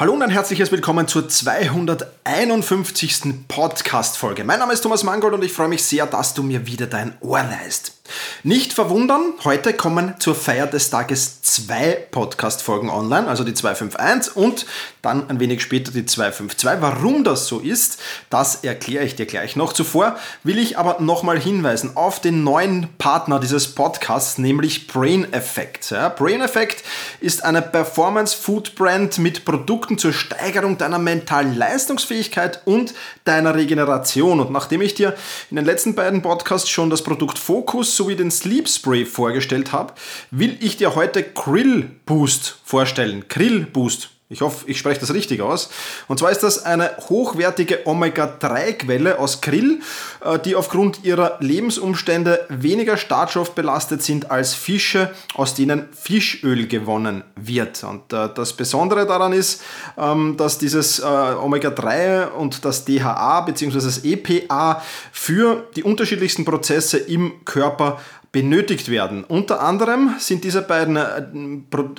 Hallo und ein herzliches Willkommen zur 251. Podcast-Folge. Mein Name ist Thomas Mangold und ich freue mich sehr, dass du mir wieder dein Ohr leist. Nicht verwundern, heute kommen zur Feier des Tages zwei Podcast-Folgen online, also die 251 und dann ein wenig später die 252. Warum das so ist, das erkläre ich dir gleich noch. Zuvor will ich aber nochmal hinweisen auf den neuen Partner dieses Podcasts, nämlich Brain Effect. Ja, Brain Effect ist eine Performance-Food-Brand mit Produkten zur Steigerung deiner mentalen Leistungsfähigkeit und deiner Regeneration. Und nachdem ich dir in den letzten beiden Podcasts schon das Produkt Focus sowie den Sleep Spray vorgestellt habe, will ich dir heute Krill Boost vorstellen. Krill Boost. Ich hoffe, ich spreche das richtig aus. Und zwar ist das eine hochwertige Omega-3-Quelle aus Krill, äh, die aufgrund ihrer Lebensumstände weniger startstoffbelastet sind als Fische, aus denen Fischöl gewonnen wird. Und äh, das Besondere daran ist, ähm, dass dieses äh, Omega-3 und das DHA bzw. das EPA für die unterschiedlichsten Prozesse im Körper benötigt werden. Unter anderem sind diese beiden, äh,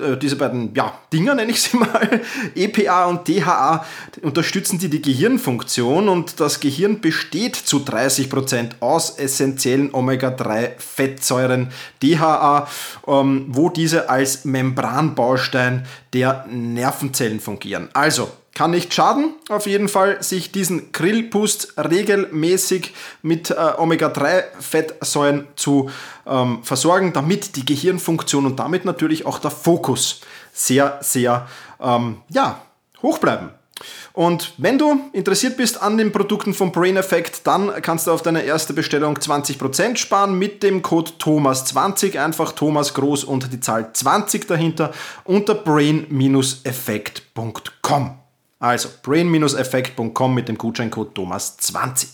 äh, diese beiden ja, Dinger, nenne ich sie mal, EPA und DHA, unterstützen die die Gehirnfunktion und das Gehirn besteht zu 30% aus essentiellen Omega-3-Fettsäuren DHA, ähm, wo diese als Membranbaustein der Nervenzellen fungieren. Also, kann nicht schaden, auf jeden Fall, sich diesen Grillboost regelmäßig mit äh, Omega-3-Fettsäuren zu ähm, versorgen, damit die Gehirnfunktion und damit natürlich auch der Fokus sehr, sehr ähm, ja, hoch bleiben. Und wenn du interessiert bist an den Produkten von Brain Effect, dann kannst du auf deine erste Bestellung 20% sparen mit dem Code Thomas20, einfach Thomas groß und die Zahl 20 dahinter unter brain-effekt.com. Also brain-effekt.com mit dem Gutscheincode Thomas20.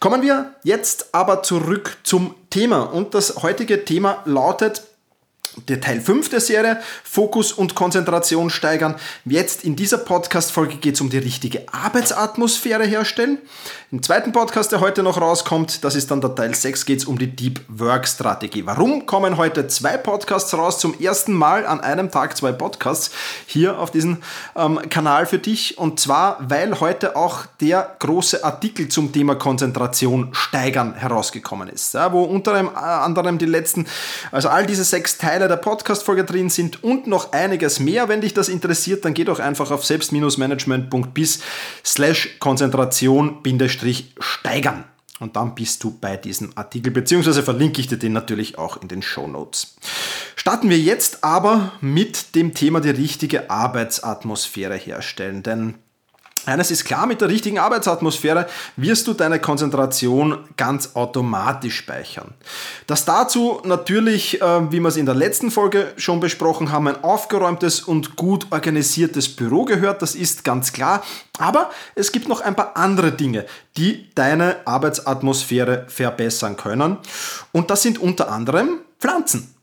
Kommen wir jetzt aber zurück zum Thema. Und das heutige Thema lautet der Teil 5 der Serie, Fokus und Konzentration steigern. Jetzt in dieser Podcast-Folge geht es um die richtige Arbeitsatmosphäre herstellen. Im zweiten Podcast, der heute noch rauskommt, das ist dann der Teil 6, geht es um die Deep Work Strategie. Warum kommen heute zwei Podcasts raus? Zum ersten Mal an einem Tag zwei Podcasts hier auf diesem ähm, Kanal für dich. Und zwar, weil heute auch der große Artikel zum Thema Konzentration steigern herausgekommen ist. Ja, wo unter anderem die letzten, also all diese sechs Teile Teile der Podcast-Folge drin sind und noch einiges mehr. Wenn dich das interessiert, dann geh doch einfach auf selbst-management.bis slash Konzentration-steigern. Und dann bist du bei diesem Artikel, beziehungsweise verlinke ich dir den natürlich auch in den Show Notes. Starten wir jetzt aber mit dem Thema die richtige Arbeitsatmosphäre herstellen, denn eines ist klar, mit der richtigen Arbeitsatmosphäre wirst du deine Konzentration ganz automatisch speichern. Dass dazu natürlich, äh, wie wir es in der letzten Folge schon besprochen haben, ein aufgeräumtes und gut organisiertes Büro gehört, das ist ganz klar. Aber es gibt noch ein paar andere Dinge, die deine Arbeitsatmosphäre verbessern können. Und das sind unter anderem Pflanzen.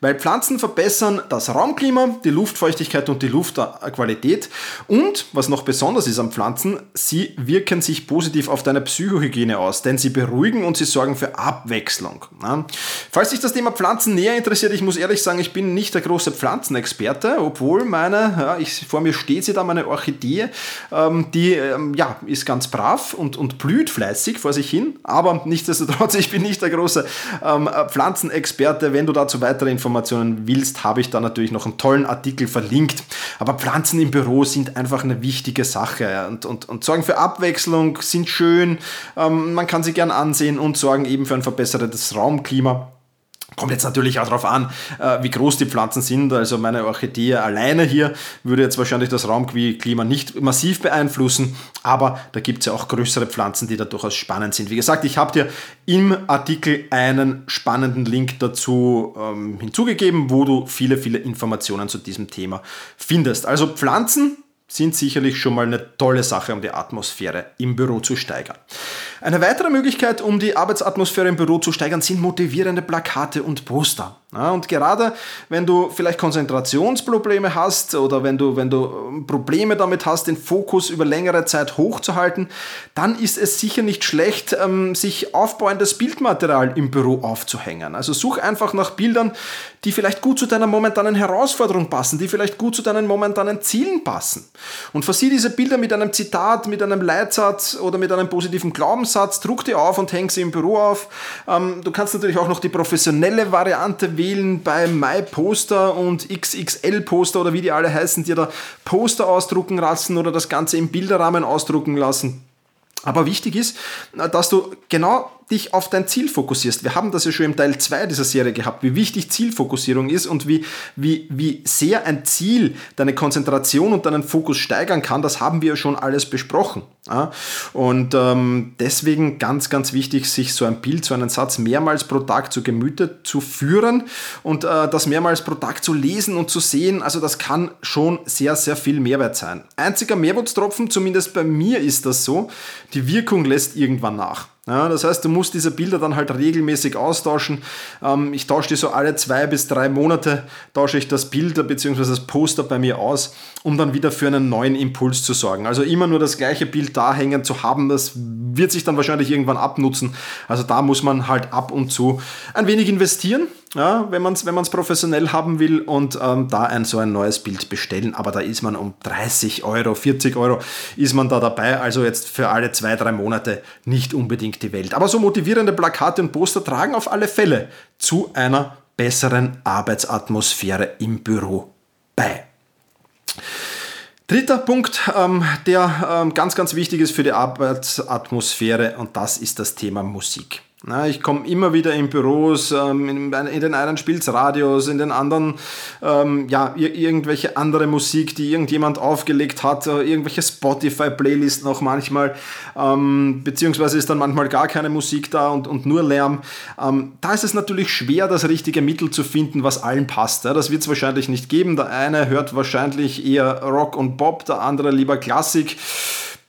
Weil Pflanzen verbessern das Raumklima, die Luftfeuchtigkeit und die Luftqualität. Und was noch besonders ist an Pflanzen, sie wirken sich positiv auf deine Psychohygiene aus, denn sie beruhigen und sie sorgen für Abwechslung. Falls dich das Thema Pflanzen näher interessiert, ich muss ehrlich sagen, ich bin nicht der große Pflanzenexperte, obwohl meine, ja, ich, vor mir steht sie da, meine Orchidee, ähm, die ähm, ja, ist ganz brav und, und blüht fleißig vor sich hin, aber nichtsdestotrotz, ich bin nicht der große ähm, Pflanzenexperte. Wenn du dazu weitere Informationen willst, habe ich da natürlich noch einen tollen Artikel verlinkt. Aber Pflanzen im Büro sind einfach eine wichtige Sache und, und, und sorgen für Abwechslung, sind schön, ähm, man kann sie gern ansehen und sorgen eben für ein verbessertes Raumklima. Kommt jetzt natürlich auch darauf an, äh, wie groß die Pflanzen sind. Also meine Orchidee alleine hier würde jetzt wahrscheinlich das Raumklima nicht massiv beeinflussen, aber da gibt es ja auch größere Pflanzen, die da durchaus spannend sind. Wie gesagt, ich habe dir im Artikel einen spannenden Link dazu ähm, hinzugegeben, wo du viele, viele Informationen zu diesem Thema findest. Also Pflanzen sind sicherlich schon mal eine tolle Sache, um die Atmosphäre im Büro zu steigern. Eine weitere Möglichkeit, um die Arbeitsatmosphäre im Büro zu steigern, sind motivierende Plakate und Poster. Ja, und gerade wenn du vielleicht Konzentrationsprobleme hast oder wenn du, wenn du ähm, Probleme damit hast, den Fokus über längere Zeit hochzuhalten, dann ist es sicher nicht schlecht, ähm, sich aufbauendes Bildmaterial im Büro aufzuhängen. Also such einfach nach Bildern, die vielleicht gut zu deiner momentanen Herausforderung passen, die vielleicht gut zu deinen momentanen Zielen passen. Und versieh diese Bilder mit einem Zitat, mit einem Leitsatz oder mit einem positiven Glaubenssatz, druck die auf und häng sie im Büro auf. Ähm, du kannst natürlich auch noch die professionelle Variante wählen bei MyPoster und XXL Poster oder wie die alle heißen, dir da Poster ausdrucken lassen oder das Ganze im Bilderrahmen ausdrucken lassen. Aber wichtig ist, dass du genau dich auf dein Ziel fokussierst. Wir haben das ja schon im Teil 2 dieser Serie gehabt, wie wichtig Zielfokussierung ist und wie, wie, wie sehr ein Ziel deine Konzentration und deinen Fokus steigern kann. Das haben wir ja schon alles besprochen. Und ähm, deswegen ganz, ganz wichtig, sich so ein Bild, so einen Satz mehrmals pro Tag zu Gemüte zu führen und äh, das mehrmals pro Tag zu lesen und zu sehen. Also das kann schon sehr, sehr viel Mehrwert sein. Einziger Mehrwurzeltropfen, zumindest bei mir ist das so, die Wirkung lässt irgendwann nach. Ja, das heißt, du musst diese Bilder dann halt regelmäßig austauschen. Ähm, ich tausche die so alle zwei bis drei Monate, tausche ich das Bild bzw. das Poster bei mir aus, um dann wieder für einen neuen Impuls zu sorgen. Also immer nur das gleiche Bild da hängen zu haben, das wird sich dann wahrscheinlich irgendwann abnutzen. Also da muss man halt ab und zu ein wenig investieren ja, wenn man es wenn professionell haben will und ähm, da ein so ein neues Bild bestellen. Aber da ist man um 30 Euro, 40 Euro ist man da dabei. Also jetzt für alle zwei, drei Monate nicht unbedingt die Welt. Aber so motivierende Plakate und Poster tragen auf alle Fälle zu einer besseren Arbeitsatmosphäre im Büro bei. Dritter Punkt, ähm, der ähm, ganz, ganz wichtig ist für die Arbeitsatmosphäre und das ist das Thema Musik. Na, ich komme immer wieder in Büros, ähm, in, den einen spielt Radios, in den anderen ähm, ja, irgendwelche andere Musik, die irgendjemand aufgelegt hat, äh, irgendwelche Spotify-Playlists noch manchmal, ähm, beziehungsweise ist dann manchmal gar keine Musik da und, und nur Lärm. Ähm, da ist es natürlich schwer, das richtige Mittel zu finden, was allen passt. Ja, das wird es wahrscheinlich nicht geben. Der eine hört wahrscheinlich eher Rock und Pop, der andere lieber Klassik.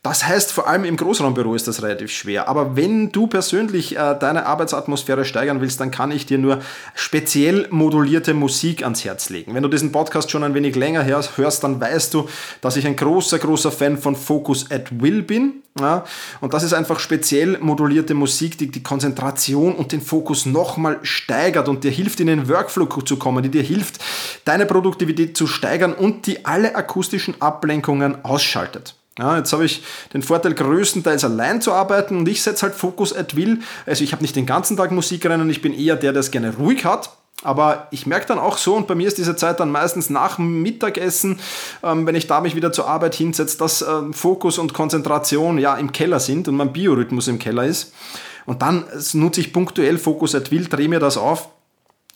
Das heißt, vor allem im Großraumbüro ist das relativ schwer. Aber wenn du persönlich äh, deine Arbeitsatmosphäre steigern willst, dann kann ich dir nur speziell modulierte Musik ans Herz legen. Wenn du diesen Podcast schon ein wenig länger hörst, dann weißt du, dass ich ein großer, großer Fan von Focus at Will bin. Ja? Und das ist einfach speziell modulierte Musik, die die Konzentration und den Fokus nochmal steigert und dir hilft, in den Workflow zu kommen, die dir hilft, deine Produktivität zu steigern und die alle akustischen Ablenkungen ausschaltet. Ja, jetzt habe ich den Vorteil, größtenteils allein zu arbeiten und ich setze halt Fokus at will. Also ich habe nicht den ganzen Tag Musik rein und ich bin eher der, der es gerne ruhig hat. Aber ich merke dann auch so, und bei mir ist diese Zeit dann meistens nach Mittagessen, ähm, wenn ich da mich wieder zur Arbeit hinsetze, dass ähm, Fokus und Konzentration ja im Keller sind und mein Biorhythmus im Keller ist. Und dann nutze ich punktuell Fokus at will, drehe mir das auf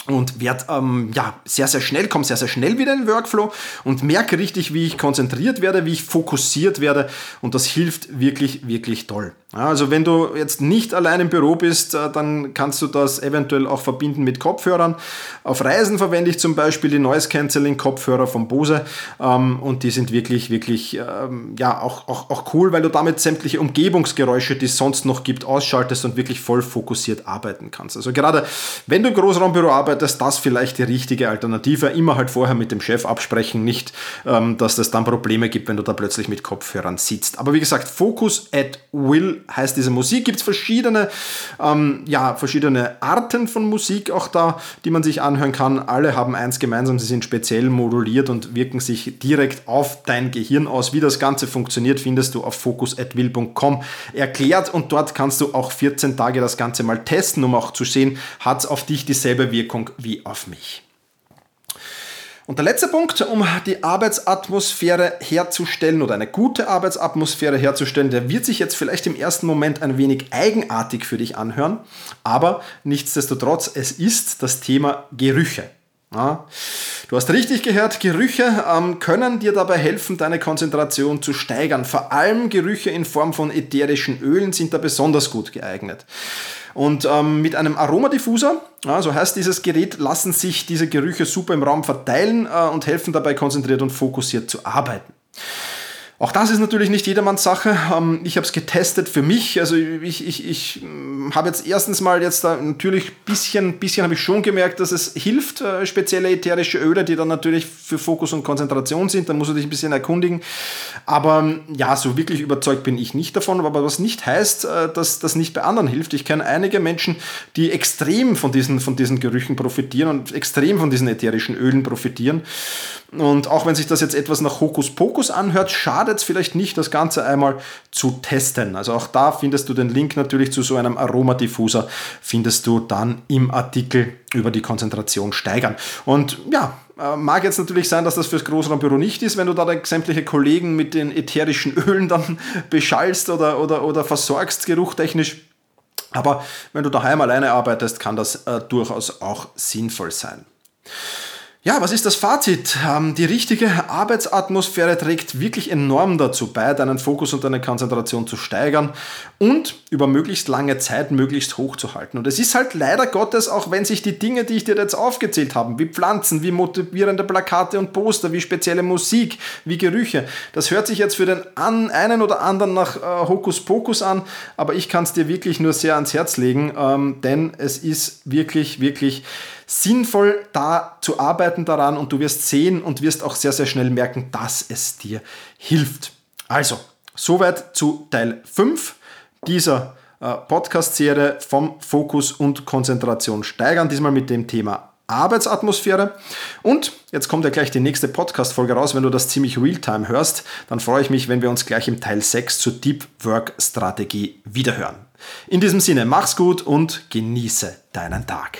und werde ähm, ja, sehr, sehr schnell, komme sehr, sehr schnell wieder in den Workflow und merke richtig, wie ich konzentriert werde, wie ich fokussiert werde und das hilft wirklich, wirklich toll. Ja, also wenn du jetzt nicht allein im Büro bist, äh, dann kannst du das eventuell auch verbinden mit Kopfhörern. Auf Reisen verwende ich zum Beispiel die Noise Cancelling Kopfhörer von Bose ähm, und die sind wirklich, wirklich ähm, ja, auch, auch, auch cool, weil du damit sämtliche Umgebungsgeräusche, die es sonst noch gibt, ausschaltest und wirklich voll fokussiert arbeiten kannst. Also gerade wenn du im Großraumbüro arbeitest, das vielleicht die richtige Alternative. Immer halt vorher mit dem Chef absprechen, nicht, ähm, dass es dann Probleme gibt, wenn du da plötzlich mit Kopfhörern sitzt. Aber wie gesagt, Focus at Will heißt diese Musik. Gibt es verschiedene, ähm, ja, verschiedene Arten von Musik auch da, die man sich anhören kann. Alle haben eins gemeinsam, sie sind speziell moduliert und wirken sich direkt auf dein Gehirn aus. Wie das Ganze funktioniert, findest du auf focus.will.com erklärt und dort kannst du auch 14 Tage das Ganze mal testen, um auch zu sehen, hat es auf dich dieselbe Wirkung wie auf mich. Und der letzte Punkt, um die Arbeitsatmosphäre herzustellen oder eine gute Arbeitsatmosphäre herzustellen, der wird sich jetzt vielleicht im ersten Moment ein wenig eigenartig für dich anhören, aber nichtsdestotrotz, es ist das Thema Gerüche. Ja, du hast richtig gehört, Gerüche ähm, können dir dabei helfen, deine Konzentration zu steigern. Vor allem Gerüche in Form von ätherischen Ölen sind da besonders gut geeignet. Und ähm, mit einem Aromadiffuser, ja, so heißt dieses Gerät, lassen sich diese Gerüche super im Raum verteilen äh, und helfen dabei konzentriert und fokussiert zu arbeiten. Auch das ist natürlich nicht jedermanns Sache. Ähm, ich habe es getestet für mich. Also ich, ich, ich hm, habe jetzt erstens mal jetzt da natürlich bisschen, bisschen habe ich schon gemerkt, dass es hilft, äh, spezielle ätherische Öle, die dann natürlich für Fokus und Konzentration sind. Da musst du dich ein bisschen erkundigen. Aber hm, ja, so wirklich überzeugt bin ich nicht davon. Aber was nicht heißt, äh, dass das nicht bei anderen hilft. Ich kenne einige Menschen, die extrem von diesen, von diesen Gerüchen profitieren und extrem von diesen ätherischen Ölen profitieren. Und auch wenn sich das jetzt etwas nach Hokuspokus anhört, schadet es vielleicht nicht, das Ganze einmal zu testen. Also auch da findest du den Link natürlich zu so einem Aromadiffuser, findest du dann im Artikel über die Konzentration steigern. Und ja, äh, mag jetzt natürlich sein, dass das fürs Großraumbüro nicht ist, wenn du da sämtliche Kollegen mit den ätherischen Ölen dann beschallst oder, oder, oder versorgst, geruchtechnisch. Aber wenn du daheim alleine arbeitest, kann das äh, durchaus auch sinnvoll sein. Ja, was ist das Fazit? Ähm, die richtige Arbeitsatmosphäre trägt wirklich enorm dazu bei, deinen Fokus und deine Konzentration zu steigern und über möglichst lange Zeit möglichst hoch zu halten. Und es ist halt leider Gottes, auch wenn sich die Dinge, die ich dir jetzt aufgezählt habe, wie Pflanzen, wie motivierende Plakate und Poster, wie spezielle Musik, wie Gerüche, das hört sich jetzt für den einen oder anderen nach äh, Hokuspokus an, aber ich kann es dir wirklich nur sehr ans Herz legen, ähm, denn es ist wirklich, wirklich sinnvoll da zu arbeiten daran und du wirst sehen und wirst auch sehr, sehr schnell merken, dass es dir hilft. Also, soweit zu Teil 5 dieser äh, Podcast-Serie vom Fokus und Konzentration steigern, diesmal mit dem Thema Arbeitsatmosphäre. Und jetzt kommt ja gleich die nächste Podcast-Folge raus. Wenn du das ziemlich real-time hörst, dann freue ich mich, wenn wir uns gleich im Teil 6 zur Deep Work Strategie wiederhören. In diesem Sinne, mach's gut und genieße deinen Tag.